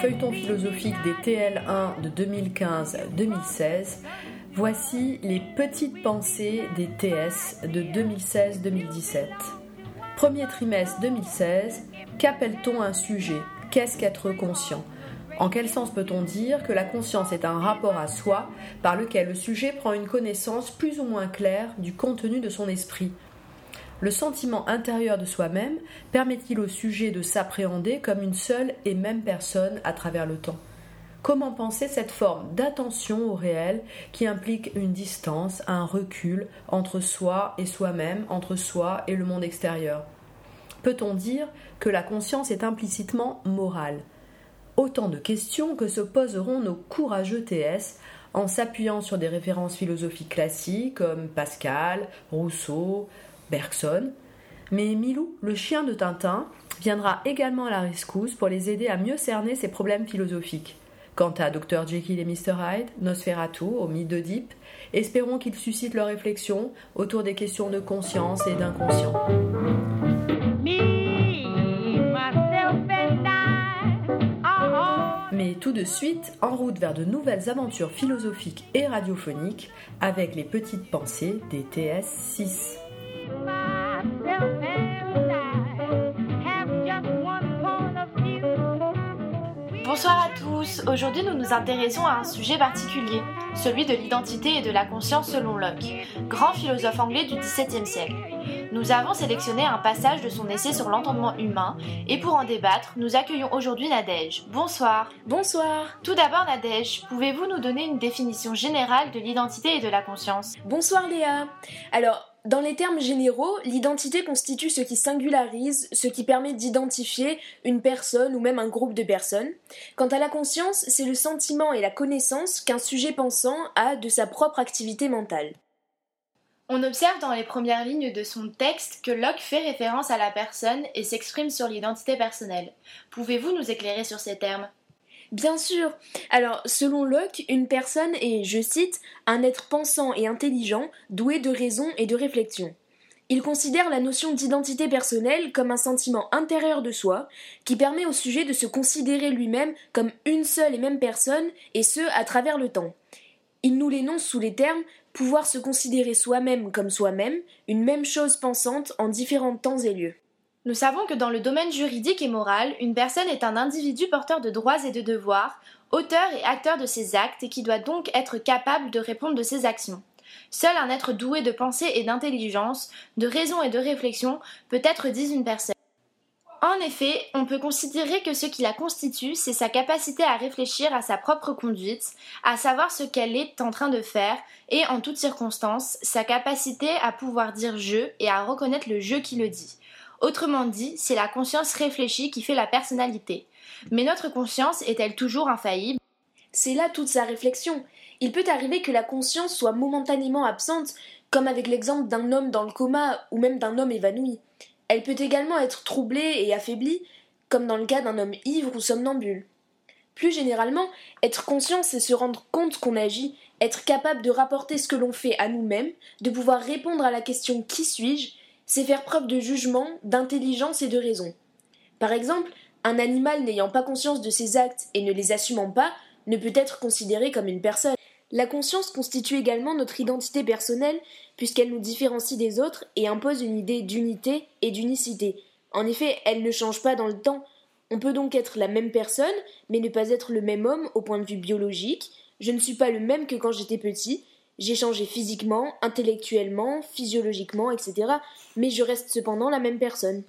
feuilleton philosophique des TL1 de 2015-2016, voici les petites pensées des TS de 2016-2017. Premier trimestre 2016, qu'appelle-t-on un sujet? Qu'est-ce qu'être conscient? En quel sens peut-on dire que la conscience est un rapport à soi par lequel le sujet prend une connaissance plus ou moins claire du contenu de son esprit? Le sentiment intérieur de soi-même permet-il au sujet de s'appréhender comme une seule et même personne à travers le temps? Comment penser cette forme d'attention au réel qui implique une distance, un recul entre soi et soi-même, entre soi et le monde extérieur? Peut-on dire que la conscience est implicitement morale? Autant de questions que se poseront nos courageux TS en s'appuyant sur des références philosophiques classiques comme Pascal, Rousseau, Bergson. Mais Milou, le chien de Tintin, viendra également à la rescousse pour les aider à mieux cerner ces problèmes philosophiques. Quant à Dr Jekyll et Mr Hyde, Nosferatu, au mythe d'Oedipe, espérons qu'ils suscitent leur réflexion autour des questions de conscience et d'inconscient. Mais tout de suite, en route vers de nouvelles aventures philosophiques et radiophoniques avec les petites pensées des TS6. Bonsoir à tous. Aujourd'hui, nous nous intéressons à un sujet particulier, celui de l'identité et de la conscience selon Locke, grand philosophe anglais du XVIIe siècle. Nous avons sélectionné un passage de son essai sur l'entendement humain et pour en débattre, nous accueillons aujourd'hui Nadège. Bonsoir. Bonsoir. Tout d'abord Nadège, pouvez-vous nous donner une définition générale de l'identité et de la conscience? Bonsoir Léa. Alors, dans les termes généraux, l'identité constitue ce qui singularise, ce qui permet d'identifier une personne ou même un groupe de personnes. Quant à la conscience, c'est le sentiment et la connaissance qu'un sujet pensant a de sa propre activité mentale. On observe dans les premières lignes de son texte que Locke fait référence à la personne et s'exprime sur l'identité personnelle. Pouvez-vous nous éclairer sur ces termes? Bien sûr. Alors, selon Locke, une personne est, je cite, un être pensant et intelligent, doué de raison et de réflexion. Il considère la notion d'identité personnelle comme un sentiment intérieur de soi, qui permet au sujet de se considérer lui-même comme une seule et même personne, et ce, à travers le temps. Il nous l'énonce sous les termes pouvoir se considérer soi-même comme soi-même, une même chose pensante en différents temps et lieux. Nous savons que dans le domaine juridique et moral, une personne est un individu porteur de droits et de devoirs, auteur et acteur de ses actes et qui doit donc être capable de répondre de ses actions. Seul un être doué de pensée et d'intelligence, de raison et de réflexion peut être dit une personne. En effet, on peut considérer que ce qui la constitue, c'est sa capacité à réfléchir à sa propre conduite, à savoir ce qu'elle est en train de faire, et en toutes circonstances, sa capacité à pouvoir dire je et à reconnaître le je qui le dit. Autrement dit, c'est la conscience réfléchie qui fait la personnalité. Mais notre conscience est-elle toujours infaillible? C'est là toute sa réflexion. Il peut arriver que la conscience soit momentanément absente, comme avec l'exemple d'un homme dans le coma ou même d'un homme évanoui. Elle peut également être troublée et affaiblie, comme dans le cas d'un homme ivre ou somnambule. Plus généralement, être conscient, c'est se rendre compte qu'on agit, être capable de rapporter ce que l'on fait à nous-mêmes, de pouvoir répondre à la question qui suis-je c'est faire preuve de jugement, d'intelligence et de raison. Par exemple, un animal n'ayant pas conscience de ses actes et ne les assumant pas ne peut être considéré comme une personne. La conscience constitue également notre identité personnelle puisqu'elle nous différencie des autres et impose une idée d'unité et d'unicité. En effet, elle ne change pas dans le temps. On peut donc être la même personne, mais ne pas être le même homme au point de vue biologique. Je ne suis pas le même que quand j'étais petit, j'ai changé physiquement, intellectuellement, physiologiquement, etc. Mais je reste cependant la même personne.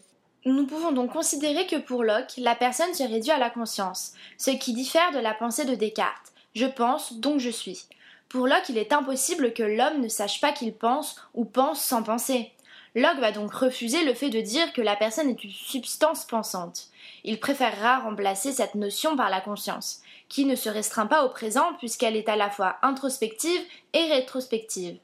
Nous pouvons donc considérer que pour Locke, la personne se réduit à la conscience, ce qui diffère de la pensée de Descartes. Je pense, donc je suis. Pour Locke, il est impossible que l'homme ne sache pas qu'il pense ou pense sans penser. Locke va donc refuser le fait de dire que la personne est une substance pensante. Il préférera remplacer cette notion par la conscience qui ne se restreint pas au présent puisqu'elle est à la fois introspective et rétrospective.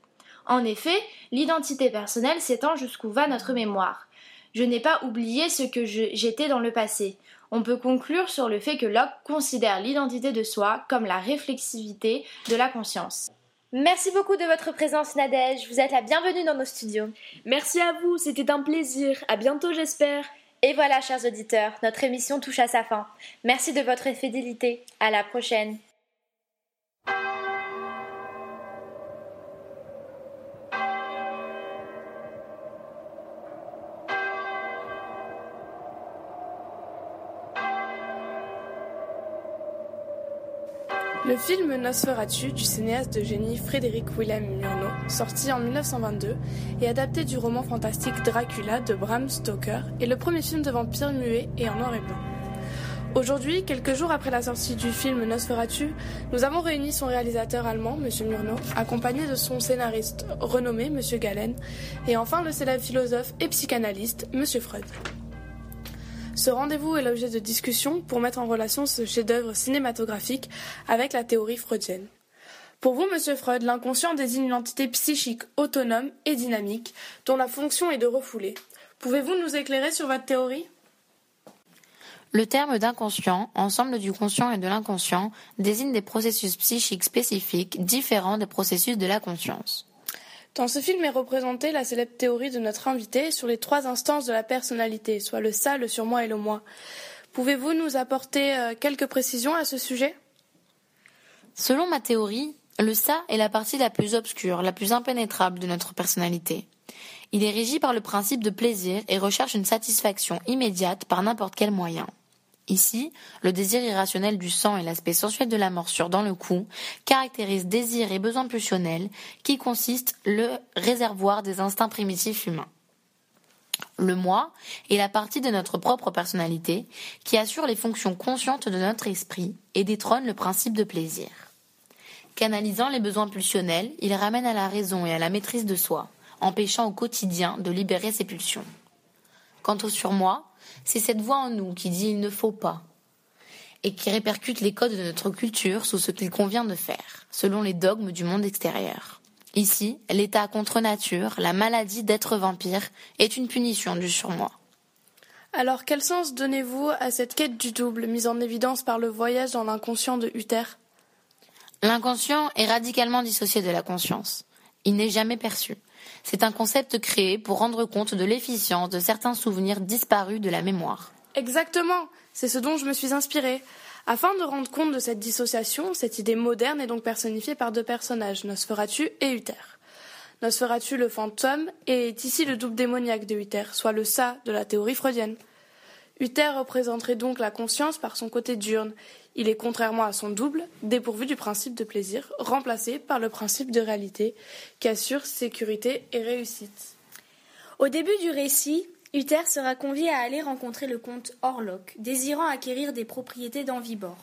En effet, l'identité personnelle s'étend jusqu'où va notre mémoire. Je n'ai pas oublié ce que j'étais dans le passé. On peut conclure sur le fait que Locke considère l'identité de soi comme la réflexivité de la conscience. Merci beaucoup de votre présence Nadège, vous êtes la bienvenue dans nos studios. Merci à vous, c'était un plaisir. À bientôt j'espère. Et voilà, chers auditeurs, notre émission touche à sa fin. Merci de votre fidélité. À la prochaine. Le film Nosferatu du cinéaste de génie Frédéric Willem Murnau, sorti en 1922 et adapté du roman fantastique Dracula de Bram Stoker, est le premier film de vampire muet et en noir et blanc. Aujourd'hui, quelques jours après la sortie du film Nosferatu, nous avons réuni son réalisateur allemand, M. Murnau, accompagné de son scénariste renommé, M. Galen, et enfin le célèbre philosophe et psychanalyste, M. Freud. Ce rendez-vous est l'objet de discussions pour mettre en relation ce chef-d'œuvre cinématographique avec la théorie freudienne. Pour vous, monsieur Freud, l'inconscient désigne une entité psychique autonome et dynamique dont la fonction est de refouler. Pouvez-vous nous éclairer sur votre théorie? Le terme d'inconscient, ensemble du conscient et de l'inconscient, désigne des processus psychiques spécifiques différents des processus de la conscience. Dans ce film est représentée la célèbre théorie de notre invité sur les trois instances de la personnalité, soit le ça, le surmoi et le moi. Pouvez-vous nous apporter euh, quelques précisions à ce sujet? Selon ma théorie, le ça est la partie la plus obscure, la plus impénétrable de notre personnalité. Il est régi par le principe de plaisir et recherche une satisfaction immédiate par n'importe quel moyen. Ici, le désir irrationnel du sang et l'aspect sensuel de la morsure dans le cou caractérisent désir et besoin pulsionnel qui consiste le réservoir des instincts primitifs humains. Le moi est la partie de notre propre personnalité qui assure les fonctions conscientes de notre esprit et détrône le principe de plaisir. Canalisant les besoins pulsionnels, il ramène à la raison et à la maîtrise de soi, empêchant au quotidien de libérer ses pulsions. Quant au surmoi, c'est cette voix en nous qui dit il ne faut pas et qui répercute les codes de notre culture sous ce qu'il convient de faire, selon les dogmes du monde extérieur. Ici, l'état contre nature, la maladie d'être vampire, est une punition du surmoi. Alors quel sens donnez-vous à cette quête du double mise en évidence par le voyage dans l'inconscient de Uther? L'inconscient est radicalement dissocié de la conscience. Il n'est jamais perçu. C'est un concept créé pour rendre compte de l'efficience de certains souvenirs disparus de la mémoire. Exactement, c'est ce dont je me suis inspirée. Afin de rendre compte de cette dissociation, cette idée moderne est donc personnifiée par deux personnages, Nosferatu et Uther. Nosferatu, le fantôme, est ici le double démoniaque de Uther, soit le ça de la théorie freudienne. Uther représenterait donc la conscience par son côté diurne. Il est, contrairement à son double, dépourvu du principe de plaisir, remplacé par le principe de réalité, qui assure sécurité et réussite. Au début du récit, Uther sera convié à aller rencontrer le comte Orlok, désirant acquérir des propriétés dans Vibor.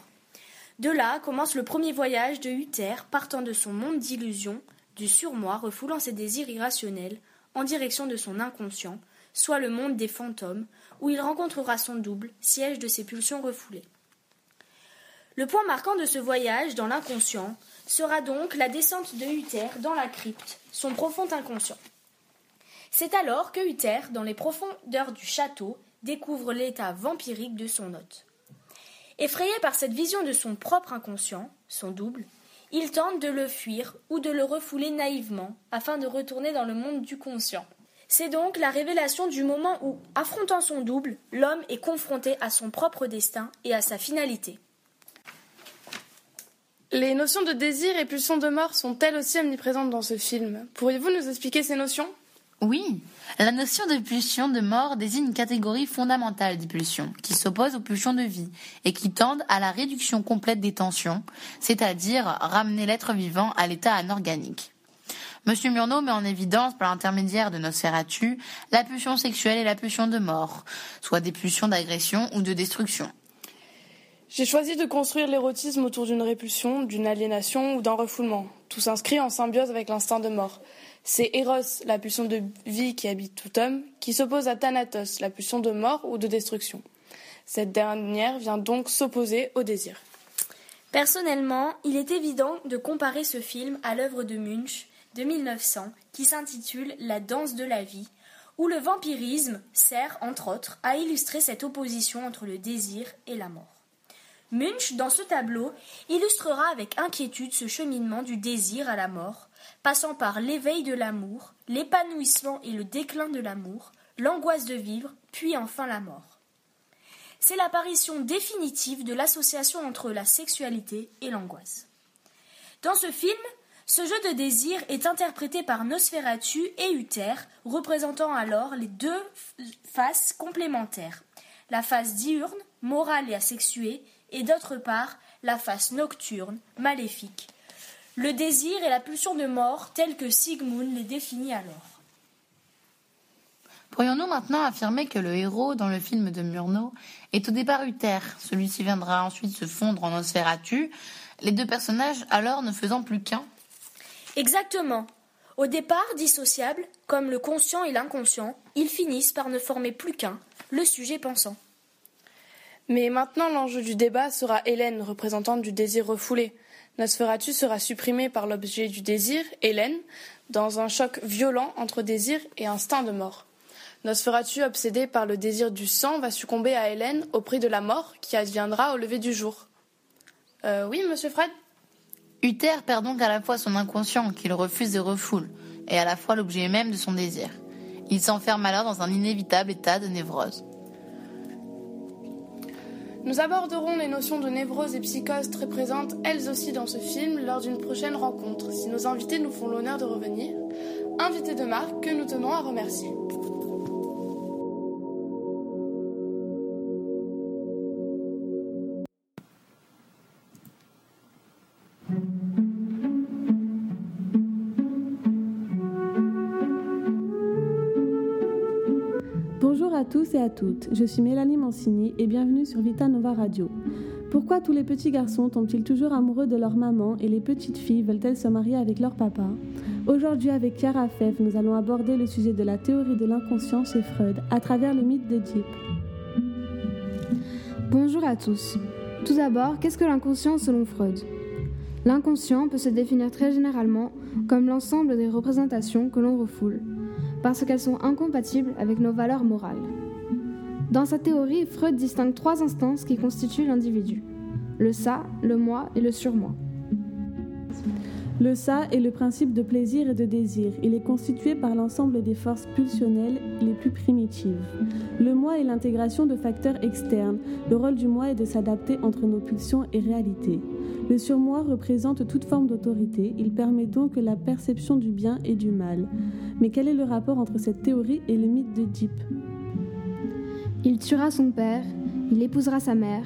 De là commence le premier voyage de Uther, partant de son monde d'illusions, du surmoi, refoulant ses désirs irrationnels, en direction de son inconscient, soit le monde des fantômes, où il rencontrera son double, siège de ses pulsions refoulées. Le point marquant de ce voyage dans l'inconscient sera donc la descente de Uther dans la crypte, son profond inconscient. C'est alors que Uther, dans les profondeurs du château, découvre l'état vampirique de son hôte. Effrayé par cette vision de son propre inconscient, son double, il tente de le fuir ou de le refouler naïvement afin de retourner dans le monde du conscient. C'est donc la révélation du moment où, affrontant son double, l'homme est confronté à son propre destin et à sa finalité. Les notions de désir et pulsion de mort sont elles aussi omniprésentes dans ce film? Pourriez-vous nous expliquer ces notions? Oui, la notion de pulsion de mort désigne une catégorie fondamentale des pulsions, qui s'oppose aux pulsions de vie et qui tendent à la réduction complète des tensions, c'est-à-dire ramener l'être vivant à l'état anorganique. Monsieur Murnau met en évidence, par l'intermédiaire de Nosferatu, la pulsion sexuelle et la pulsion de mort, soit des pulsions d'agression ou de destruction. J'ai choisi de construire l'érotisme autour d'une répulsion, d'une aliénation ou d'un refoulement. Tout s'inscrit en symbiose avec l'instinct de mort. C'est Eros, la pulsion de vie qui habite tout homme, qui s'oppose à Thanatos, la pulsion de mort ou de destruction. Cette dernière vient donc s'opposer au désir. Personnellement, il est évident de comparer ce film à l'œuvre de Munch de 1900 qui s'intitule La danse de la vie, où le vampirisme sert, entre autres, à illustrer cette opposition entre le désir et la mort. Munch, dans ce tableau, illustrera avec inquiétude ce cheminement du désir à la mort, passant par l'éveil de l'amour, l'épanouissement et le déclin de l'amour, l'angoisse de vivre, puis enfin la mort. c'est l'apparition définitive de l'association entre la sexualité et l'angoisse. Dans ce film, ce jeu de désir est interprété par Nosferatu et Uther, représentant alors les deux faces complémentaires, la face diurne, morale et asexuée, et d'autre part la face nocturne, maléfique. Le désir et la pulsion de mort tels que Sigmund les définit alors. Pourrions-nous maintenant affirmer que le héros dans le film de Murnau est au départ Uther Celui-ci viendra ensuite se fondre en Nosferatu, les deux personnages alors ne faisant plus qu'un? Exactement. Au départ dissociables, comme le conscient et l'inconscient, ils finissent par ne former plus qu'un, le sujet pensant. Mais maintenant, l'enjeu du débat sera Hélène, représentante du désir refoulé. Nosferatu sera supprimé par l'objet du désir, Hélène, dans un choc violent entre désir et instinct de mort. Nosferatu, obsédé par le désir du sang, va succomber à Hélène au prix de la mort qui adviendra au lever du jour. Euh, oui, monsieur Fred? Uther perd donc à la fois son inconscient, qu'il refuse et refoule, et à la fois l'objet même de son désir. Il s'enferme alors dans un inévitable état de névrose. Nous aborderons les notions de névrose et psychose très présentes elles aussi dans ce film lors d'une prochaine rencontre, si nos invités nous font l'honneur de revenir, invités de marque que nous tenons à remercier. À tous et à toutes, je suis Mélanie Mancini et bienvenue sur Vita Nova Radio. Pourquoi tous les petits garçons tombent-ils toujours amoureux de leur maman et les petites filles veulent-elles se marier avec leur papa? Aujourd'hui avec Chiara Feff, nous allons aborder le sujet de la théorie de l'inconscient chez Freud à travers le mythe d'Oedipe. Bonjour à tous. Tout d'abord, qu'est-ce que l'inconscient selon Freud? L'inconscient peut se définir très généralement comme l'ensemble des représentations que l'on refoule parce qu'elles sont incompatibles avec nos valeurs morales. Dans sa théorie, Freud distingue trois instances qui constituent l'individu le ça, le moi et le surmoi. Le ça est le principe de plaisir et de désir. Il est constitué par l'ensemble des forces pulsionnelles les plus primitives. Le moi est l'intégration de facteurs externes. Le rôle du moi est de s'adapter entre nos pulsions et réalités. Le surmoi représente toute forme d'autorité. Il permet donc la perception du bien et du mal. Mais quel est le rapport entre cette théorie et le mythe d'Oedipe Il tuera son père, il épousera sa mère.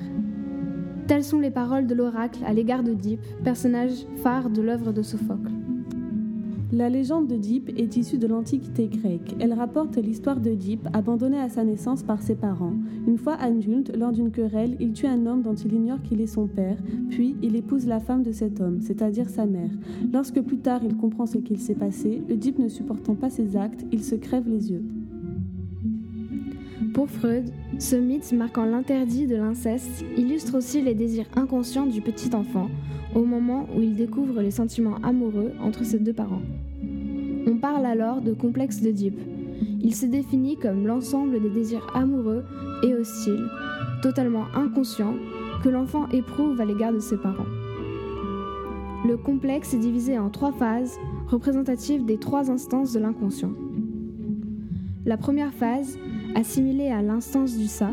Telles sont les paroles de l'oracle à l'égard d'Oedipe, personnage phare de l'œuvre de Sophocle. La légende d'Oedipe est issue de l'Antiquité grecque. Elle rapporte l'histoire d'Oedipe, abandonné à sa naissance par ses parents. Une fois adulte, lors d'une querelle, il tue un homme dont il ignore qu'il est son père, puis il épouse la femme de cet homme, c'est-à-dire sa mère. Lorsque plus tard il comprend ce qu'il s'est passé, Oedipe ne supportant pas ses actes, il se crève les yeux. Pour Freud, ce mythe marquant l'interdit de l'inceste illustre aussi les désirs inconscients du petit enfant au moment où il découvre les sentiments amoureux entre ses deux parents. On parle alors de complexe d'Oedipe. Il se définit comme l'ensemble des désirs amoureux et hostiles, totalement inconscients, que l'enfant éprouve à l'égard de ses parents. Le complexe est divisé en trois phases représentatives des trois instances de l'inconscient. La première phase, assimilée à l'instance du ça,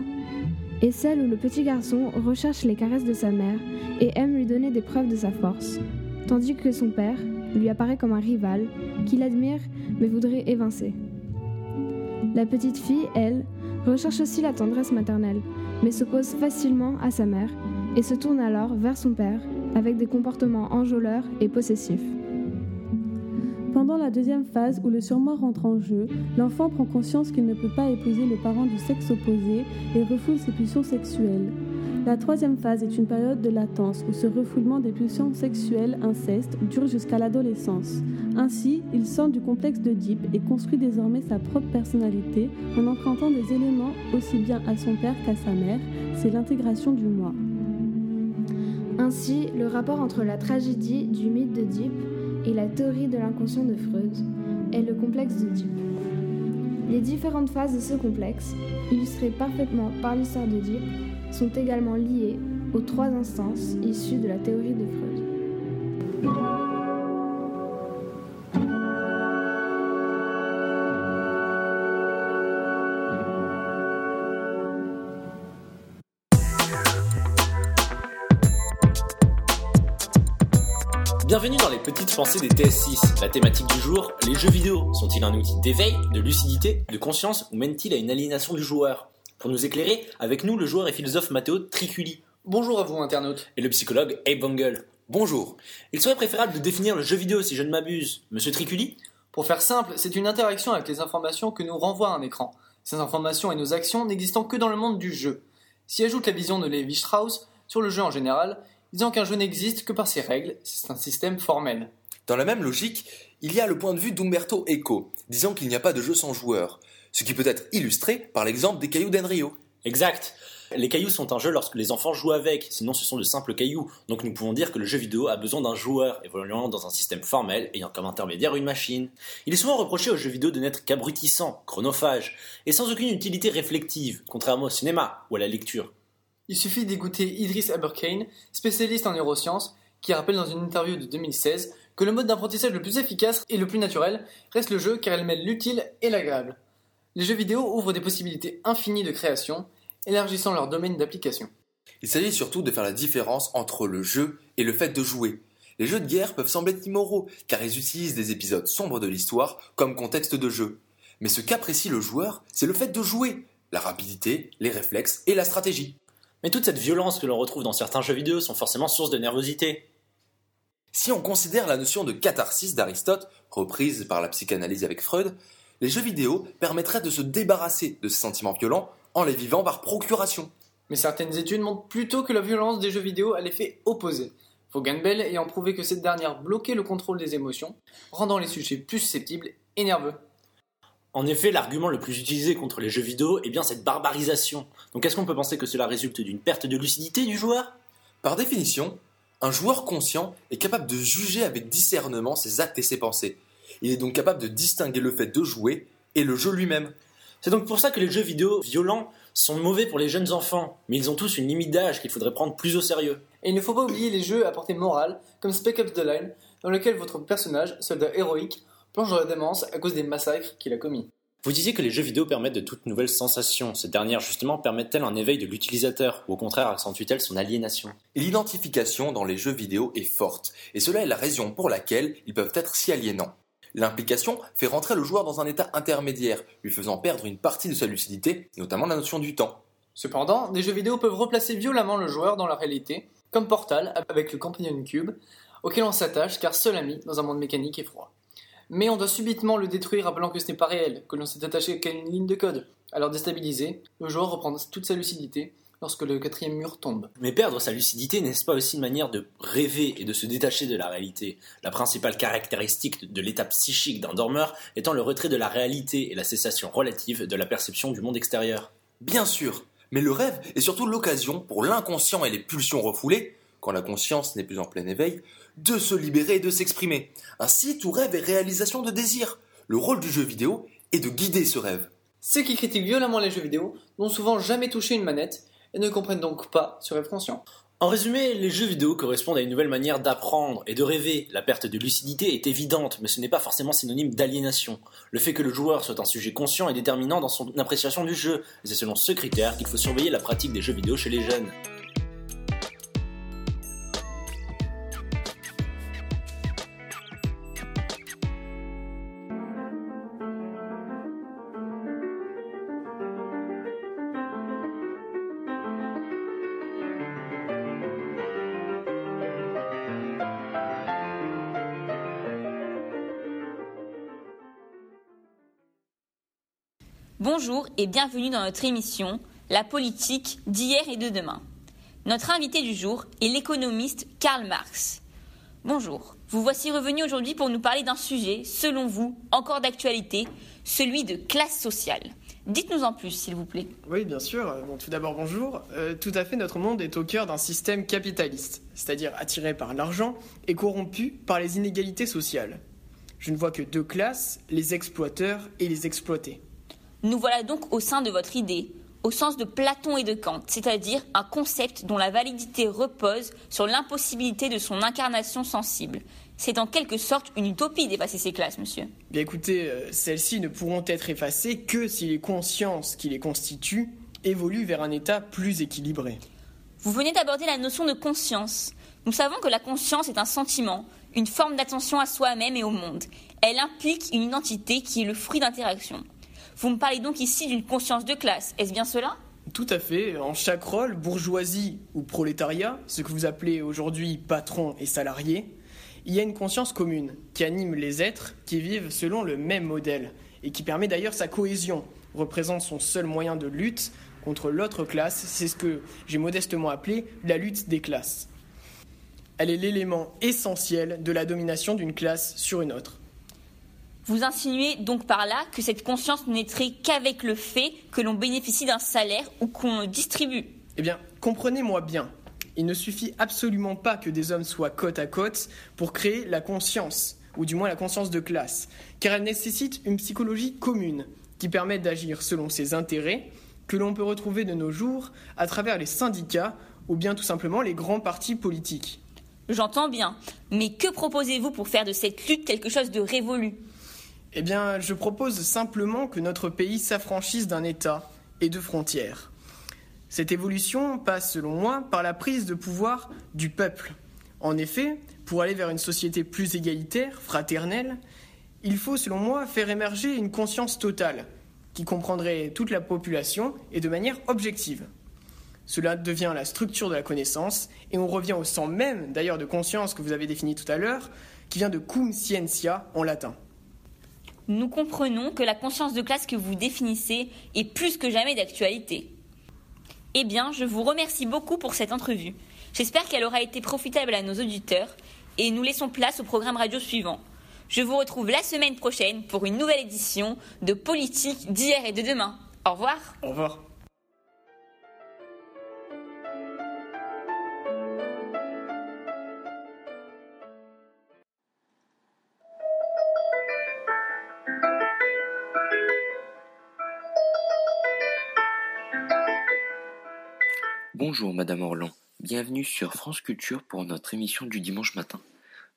est celle où le petit garçon recherche les caresses de sa mère et aime lui donner des preuves de sa force, tandis que son père lui apparaît comme un rival qu'il admire mais voudrait évincer. La petite fille, elle, recherche aussi la tendresse maternelle, mais s'oppose facilement à sa mère et se tourne alors vers son père avec des comportements enjôleurs et possessifs. Pendant la deuxième phase où le surmoi rentre en jeu, l'enfant prend conscience qu'il ne peut pas épouser le parent du sexe opposé et refoule ses pulsions sexuelles. La troisième phase est une période de latence où ce refoulement des pulsions sexuelles incestes dure jusqu'à l'adolescence. Ainsi, il sort du complexe d'Oedipe et construit désormais sa propre personnalité en empruntant des éléments aussi bien à son père qu'à sa mère, c'est l'intégration du moi. Ainsi, le rapport entre la tragédie du mythe d'Oedipe et la théorie de l'inconscient de Freud est le complexe d'Oedipe. Les différentes phases de ce complexe, illustrées parfaitement par l'histoire d'Oedipe, sont également liées aux trois instances issues de la théorie de Freud. Bienvenue dans les petites pensées des TS6. La thématique du jour, les jeux vidéo. Sont-ils un outil d'éveil, de lucidité, de conscience ou mènent-ils à une aliénation du joueur? Pour nous éclairer, avec nous le joueur et philosophe Matteo Triculi. Bonjour à vous internautes. Et le psychologue Abe Bungle. Bonjour. Il serait préférable de définir le jeu vidéo si je ne m'abuse. Monsieur Triculi? Pour faire simple, c'est une interaction avec les informations que nous renvoie un écran. Ces informations et nos actions n'existant que dans le monde du jeu. S'y ajoute la vision de Levi Strauss sur le jeu en général, disant qu'un jeu n'existe que par ses règles, c'est un système formel. Dans la même logique, il y a le point de vue d'Umberto Eco, disant qu'il n'y a pas de jeu sans joueur, ce qui peut être illustré par l'exemple des cailloux d'Enrio. Exact. Les cailloux sont un jeu lorsque les enfants jouent avec, sinon ce sont de simples cailloux. Donc nous pouvons dire que le jeu vidéo a besoin d'un joueur évoluant dans un système formel ayant comme intermédiaire une machine. Il est souvent reproché aux jeux vidéo de n'être qu'abrutissant, chronophage, et sans aucune utilité réflective, contrairement au cinéma ou à la lecture. Il suffit d'écouter Idris Aberkane, spécialiste en neurosciences, qui rappelle dans une interview de 2016 que le mode d'apprentissage le plus efficace et le plus naturel reste le jeu car il mêle l'utile et l'agréable. Les jeux vidéo ouvrent des possibilités infinies de création, élargissant leur domaine d'application. Il s'agit surtout de faire la différence entre le jeu et le fait de jouer. Les jeux de guerre peuvent sembler immoraux, car ils utilisent des épisodes sombres de l'histoire comme contexte de jeu. Mais ce qu'apprécie le joueur, c'est le fait de jouer, la rapidité, les réflexes et la stratégie. Mais toute cette violence que l'on retrouve dans certains jeux vidéo sont forcément source de nervosité. Si on considère la notion de catharsis d'Aristote, reprise par la psychanalyse avec Freud, les jeux vidéo permettraient de se débarrasser de ces sentiments violents en les vivant par procuration. Mais certaines études montrent plutôt que la violence des jeux vidéo a l'effet opposé. Bell ayant prouvé que cette dernière bloquait le contrôle des émotions, rendant les sujets plus susceptibles et nerveux. En effet, l'argument le plus utilisé contre les jeux vidéo est bien cette barbarisation. Donc est-ce qu'on peut penser que cela résulte d'une perte de lucidité du joueur? Par définition, un joueur conscient est capable de juger avec discernement ses actes et ses pensées. Il est donc capable de distinguer le fait de jouer et le jeu lui-même. C'est donc pour ça que les jeux vidéo violents sont mauvais pour les jeunes enfants, mais ils ont tous une limite d'âge qu'il faudrait prendre plus au sérieux. Et il ne faut pas oublier les jeux à portée morale, comme Spec Ops The Line, dans lequel votre personnage, soldat héroïque, plonge dans la démence à cause des massacres qu'il a commis. Vous disiez que les jeux vidéo permettent de toutes nouvelles sensations. Ces dernières, justement, permettent-elles un éveil de l'utilisateur ou au contraire accentuent-elles son aliénation? L'identification dans les jeux vidéo est forte, et cela est la raison pour laquelle ils peuvent être si aliénants. L'implication fait rentrer le joueur dans un état intermédiaire, lui faisant perdre une partie de sa lucidité, notamment la notion du temps. Cependant, des jeux vidéo peuvent replacer violemment le joueur dans la réalité, comme Portal avec le Companion Cube, auquel on s'attache car seul ami dans un monde mécanique et froid mais on doit subitement le détruire rappelant que ce n'est pas réel, que l'on s'est attaché qu'à une ligne de code. Alors déstabilisé, le joueur reprend toute sa lucidité lorsque le quatrième mur tombe. Mais perdre sa lucidité n'est-ce pas aussi une manière de rêver et de se détacher de la réalité? La principale caractéristique de l'état psychique d'un dormeur étant le retrait de la réalité et la cessation relative de la perception du monde extérieur. Bien sûr, mais le rêve est surtout l'occasion pour l'inconscient et les pulsions refoulées, quand la conscience n'est plus en plein éveil, de se libérer et de s'exprimer. Ainsi, tout rêve est réalisation de désir. Le rôle du jeu vidéo est de guider ce rêve. Ceux qui critiquent violemment les jeux vidéo n'ont souvent jamais touché une manette et ne comprennent donc pas ce rêve conscient. En résumé, les jeux vidéo correspondent à une nouvelle manière d'apprendre et de rêver. La perte de lucidité est évidente, mais ce n'est pas forcément synonyme d'aliénation. Le fait que le joueur soit un sujet conscient est déterminant dans son appréciation du jeu, et c'est selon ce critère qu'il faut surveiller la pratique des jeux vidéo chez les jeunes. Bienvenue dans notre émission La politique d'hier et de demain. Notre invité du jour est l'économiste Karl Marx. Bonjour, vous voici revenu aujourd'hui pour nous parler d'un sujet, selon vous, encore d'actualité, celui de classe sociale. Dites-nous en plus, s'il vous plaît. Oui, bien sûr. Bon, tout d'abord, bonjour. Euh, tout à fait, notre monde est au cœur d'un système capitaliste, c'est-à-dire attiré par l'argent et corrompu par les inégalités sociales. Je ne vois que deux classes, les exploiteurs et les exploités. Nous voilà donc au sein de votre idée, au sens de Platon et de Kant, c'est-à-dire un concept dont la validité repose sur l'impossibilité de son incarnation sensible. C'est en quelque sorte une utopie d'effacer ces classes, monsieur. Bien écoutez, euh, celles-ci ne pourront être effacées que si les consciences qui les constituent évoluent vers un état plus équilibré. Vous venez d'aborder la notion de conscience. Nous savons que la conscience est un sentiment, une forme d'attention à soi-même et au monde. Elle implique une identité qui est le fruit d'interactions. Vous me parlez donc ici d'une conscience de classe, est-ce bien cela? Tout à fait. En chaque rôle, bourgeoisie ou prolétariat, ce que vous appelez aujourd'hui patron et salarié, il y a une conscience commune qui anime les êtres qui vivent selon le même modèle et qui permet d'ailleurs sa cohésion, représente son seul moyen de lutte contre l'autre classe. C'est ce que j'ai modestement appelé la lutte des classes. Elle est l'élément essentiel de la domination d'une classe sur une autre. Vous insinuez donc par là que cette conscience naîtrait qu'avec le fait que l'on bénéficie d'un salaire ou qu'on le distribue Eh bien, comprenez-moi bien. Il ne suffit absolument pas que des hommes soient côte à côte pour créer la conscience, ou du moins la conscience de classe, car elle nécessite une psychologie commune qui permet d'agir selon ses intérêts, que l'on peut retrouver de nos jours à travers les syndicats ou bien tout simplement les grands partis politiques. J'entends bien, mais que proposez-vous pour faire de cette lutte quelque chose de révolu? Eh bien, je propose simplement que notre pays s'affranchisse d'un État et de frontières. Cette évolution passe, selon moi, par la prise de pouvoir du peuple. En effet, pour aller vers une société plus égalitaire, fraternelle, il faut, selon moi, faire émerger une conscience totale, qui comprendrait toute la population et de manière objective. Cela devient la structure de la connaissance, et on revient au sens même, d'ailleurs, de conscience que vous avez défini tout à l'heure, qui vient de cum scientia en latin. Nous comprenons que la conscience de classe que vous définissez est plus que jamais d'actualité. Eh bien, je vous remercie beaucoup pour cette entrevue. J'espère qu'elle aura été profitable à nos auditeurs et nous laissons place au programme radio suivant. Je vous retrouve la semaine prochaine pour une nouvelle édition de Politique d'hier et de demain. Au revoir. Au revoir. Bonjour Madame Orlan, bienvenue sur France Culture pour notre émission du dimanche matin.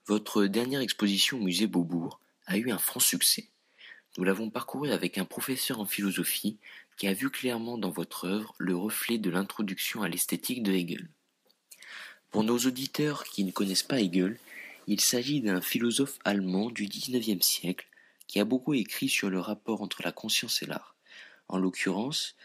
Votre dernière exposition au musée Beaubourg a eu un franc succès. Nous l'avons parcouru avec un professeur en philosophie qui a vu clairement dans votre œuvre le reflet de l'introduction à l'esthétique de Hegel. Pour nos auditeurs qui ne connaissent pas Hegel, il s'agit d'un philosophe allemand du XIXe siècle qui a beaucoup écrit sur le rapport entre la conscience et l'art. En l'occurrence,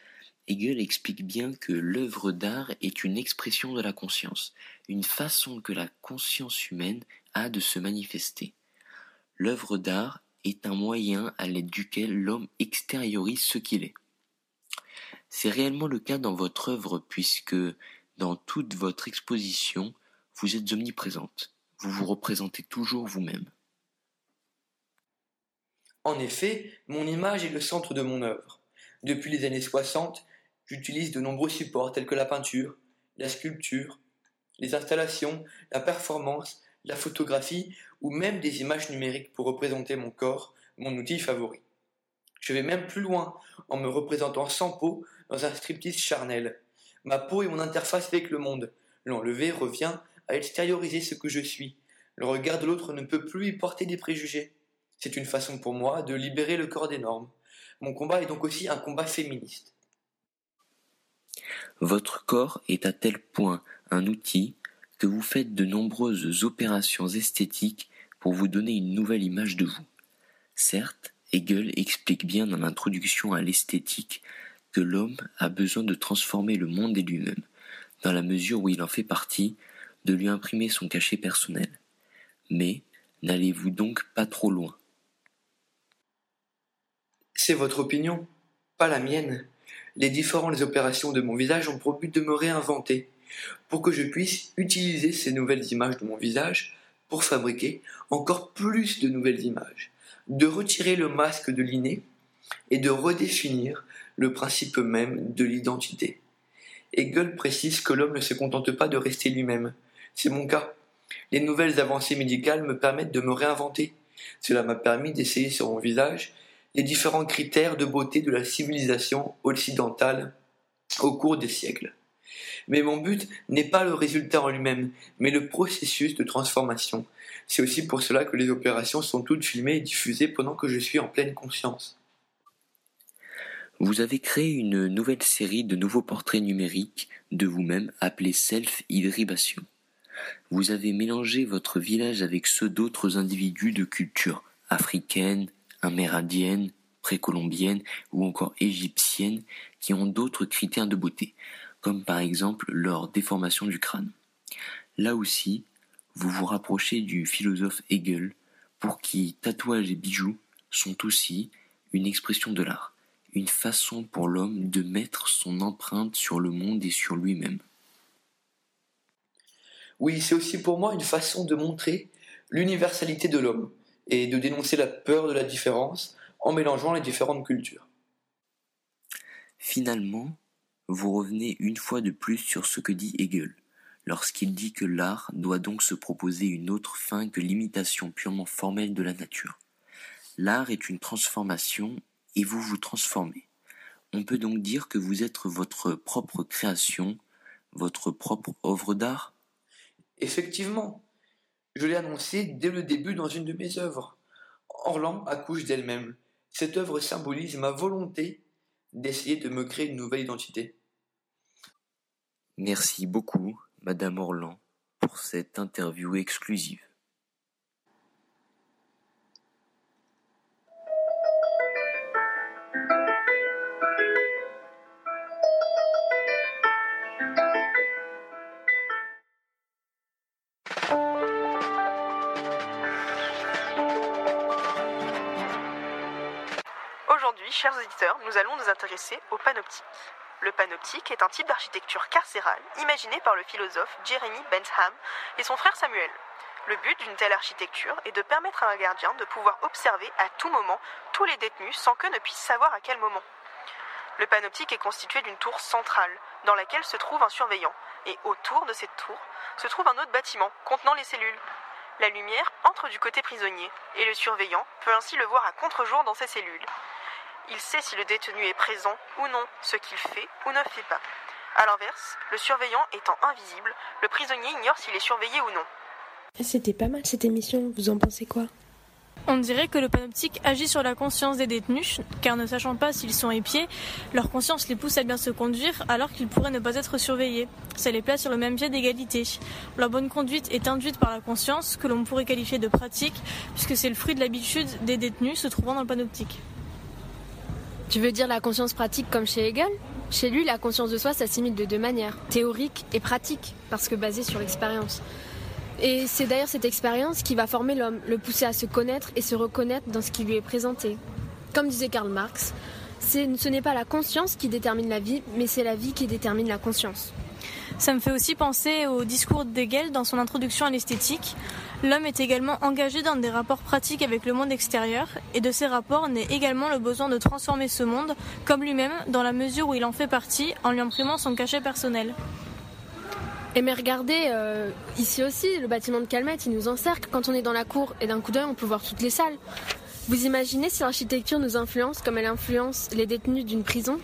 Hegel explique bien que l'œuvre d'art est une expression de la conscience, une façon que la conscience humaine a de se manifester. L'œuvre d'art est un moyen à l'aide duquel l'homme extériorise ce qu'il est. C'est réellement le cas dans votre œuvre puisque dans toute votre exposition, vous êtes omniprésente. Vous vous représentez toujours vous-même. En effet, mon image est le centre de mon œuvre. Depuis les années 60, J'utilise de nombreux supports tels que la peinture, la sculpture, les installations, la performance, la photographie ou même des images numériques pour représenter mon corps, mon outil favori. Je vais même plus loin en me représentant sans peau dans un striptease charnel. Ma peau est mon interface avec le monde. L'enlever revient à extérioriser ce que je suis. Le regard de l'autre ne peut plus y porter des préjugés. C'est une façon pour moi de libérer le corps des normes. Mon combat est donc aussi un combat féministe. Votre corps est à tel point un outil que vous faites de nombreuses opérations esthétiques pour vous donner une nouvelle image de vous. Certes, Hegel explique bien dans l'introduction à l'esthétique que l'homme a besoin de transformer le monde et lui-même, dans la mesure où il en fait partie, de lui imprimer son cachet personnel. Mais n'allez-vous donc pas trop loin? C'est votre opinion, pas la mienne. Les différentes opérations de mon visage ont pour but de me réinventer, pour que je puisse utiliser ces nouvelles images de mon visage pour fabriquer encore plus de nouvelles images, de retirer le masque de l'inné et de redéfinir le principe même de l'identité. Hegel précise que l'homme ne se contente pas de rester lui-même. C'est mon cas. Les nouvelles avancées médicales me permettent de me réinventer. Cela m'a permis d'essayer sur mon visage les différents critères de beauté de la civilisation occidentale au cours des siècles. Mais mon but n'est pas le résultat en lui-même, mais le processus de transformation. C'est aussi pour cela que les opérations sont toutes filmées et diffusées pendant que je suis en pleine conscience. Vous avez créé une nouvelle série de nouveaux portraits numériques de vous-même appelés Self-Hydribation. Vous avez mélangé votre village avec ceux d'autres individus de culture africaine, amérindienne, précolombienne ou encore égyptienne qui ont d'autres critères de beauté, comme par exemple leur déformation du crâne. Là aussi, vous vous rapprochez du philosophe Hegel, pour qui tatouages et bijoux sont aussi une expression de l'art, une façon pour l'homme de mettre son empreinte sur le monde et sur lui-même. Oui, c'est aussi pour moi une façon de montrer l'universalité de l'homme et de dénoncer la peur de la différence en mélangeant les différentes cultures. Finalement, vous revenez une fois de plus sur ce que dit Hegel, lorsqu'il dit que l'art doit donc se proposer une autre fin que l'imitation purement formelle de la nature. L'art est une transformation et vous vous transformez. On peut donc dire que vous êtes votre propre création, votre propre œuvre d'art? Effectivement, je l'ai annoncé dès le début dans une de mes œuvres. Orlan accouche d'elle-même. Cette œuvre symbolise ma volonté d'essayer de me créer une nouvelle identité. Merci beaucoup, Madame Orlan, pour cette interview exclusive. Chers auditeurs, nous allons nous intéresser au panoptique. Le panoptique est un type d'architecture carcérale imaginé par le philosophe Jeremy Bentham et son frère Samuel. Le but d'une telle architecture est de permettre à un gardien de pouvoir observer à tout moment tous les détenus sans qu'eux ne puissent savoir à quel moment. Le panoptique est constitué d'une tour centrale dans laquelle se trouve un surveillant et autour de cette tour se trouve un autre bâtiment contenant les cellules. La lumière entre du côté prisonnier et le surveillant peut ainsi le voir à contre-jour dans ses cellules. Il sait si le détenu est présent ou non, ce qu'il fait ou ne fait pas. A l'inverse, le surveillant étant invisible, le prisonnier ignore s'il est surveillé ou non. C'était pas mal cette émission, vous en pensez quoi? On dirait que le panoptique agit sur la conscience des détenus, car ne sachant pas s'ils sont épiés, leur conscience les pousse à bien se conduire alors qu'ils pourraient ne pas être surveillés. Ça les place sur le même pied d'égalité. Leur bonne conduite est induite par la conscience, que l'on pourrait qualifier de pratique, puisque c'est le fruit de l'habitude des détenus se trouvant dans le panoptique. Tu veux dire la conscience pratique comme chez Hegel? Chez lui, la conscience de soi s'assimile de deux manières, théorique et pratique, parce que basée sur l'expérience. Et c'est d'ailleurs cette expérience qui va former l'homme, le pousser à se connaître et se reconnaître dans ce qui lui est présenté. Comme disait Karl Marx, ce n'est pas la conscience qui détermine la vie, mais c'est la vie qui détermine la conscience. Ça me fait aussi penser au discours d'Hegel dans son introduction à l'esthétique. L'homme est également engagé dans des rapports pratiques avec le monde extérieur, et de ces rapports naît également le besoin de transformer ce monde, comme lui-même, dans la mesure où il en fait partie, en lui imprimant son cachet personnel. Et mais regardez, euh, ici aussi, le bâtiment de Calmette, il nous encercle quand on est dans la cour, et d'un coup d'œil, on peut voir toutes les salles. Vous imaginez si l'architecture nous influence comme elle influence les détenus d'une prison?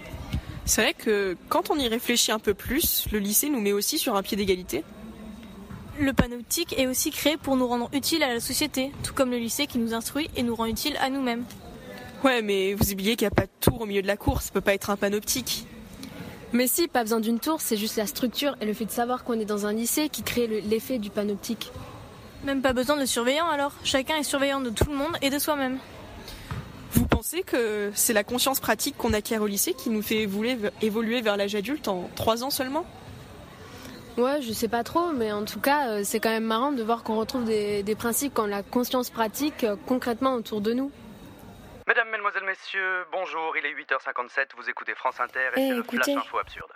C'est vrai que quand on y réfléchit un peu plus, le lycée nous met aussi sur un pied d'égalité. Le panoptique est aussi créé pour nous rendre utiles à la société, tout comme le lycée qui nous instruit et nous rend utiles à nous-mêmes. Ouais, mais vous oubliez qu'il n'y a pas de tour au milieu de la cour, ça peut pas être un panoptique. Mais si, pas besoin d'une tour, c'est juste la structure et le fait de savoir qu'on est dans un lycée qui crée l'effet du panoptique. Même pas besoin de surveillant alors, chacun est surveillant de tout le monde et de soi-même. Vous pensez que c'est la conscience pratique qu'on acquiert au lycée qui nous fait évoluer vers l'âge adulte en trois ans seulement? Ouais, je sais pas trop, mais en tout cas, euh, c'est quand même marrant de voir qu'on retrouve des, des, principes comme la conscience pratique euh, concrètement autour de nous. Mesdames, Mesdemoiselles, Messieurs, bonjour, il est 8h57, vous écoutez France Inter et Eh, c'est le écoutez. Flash Info Absurde.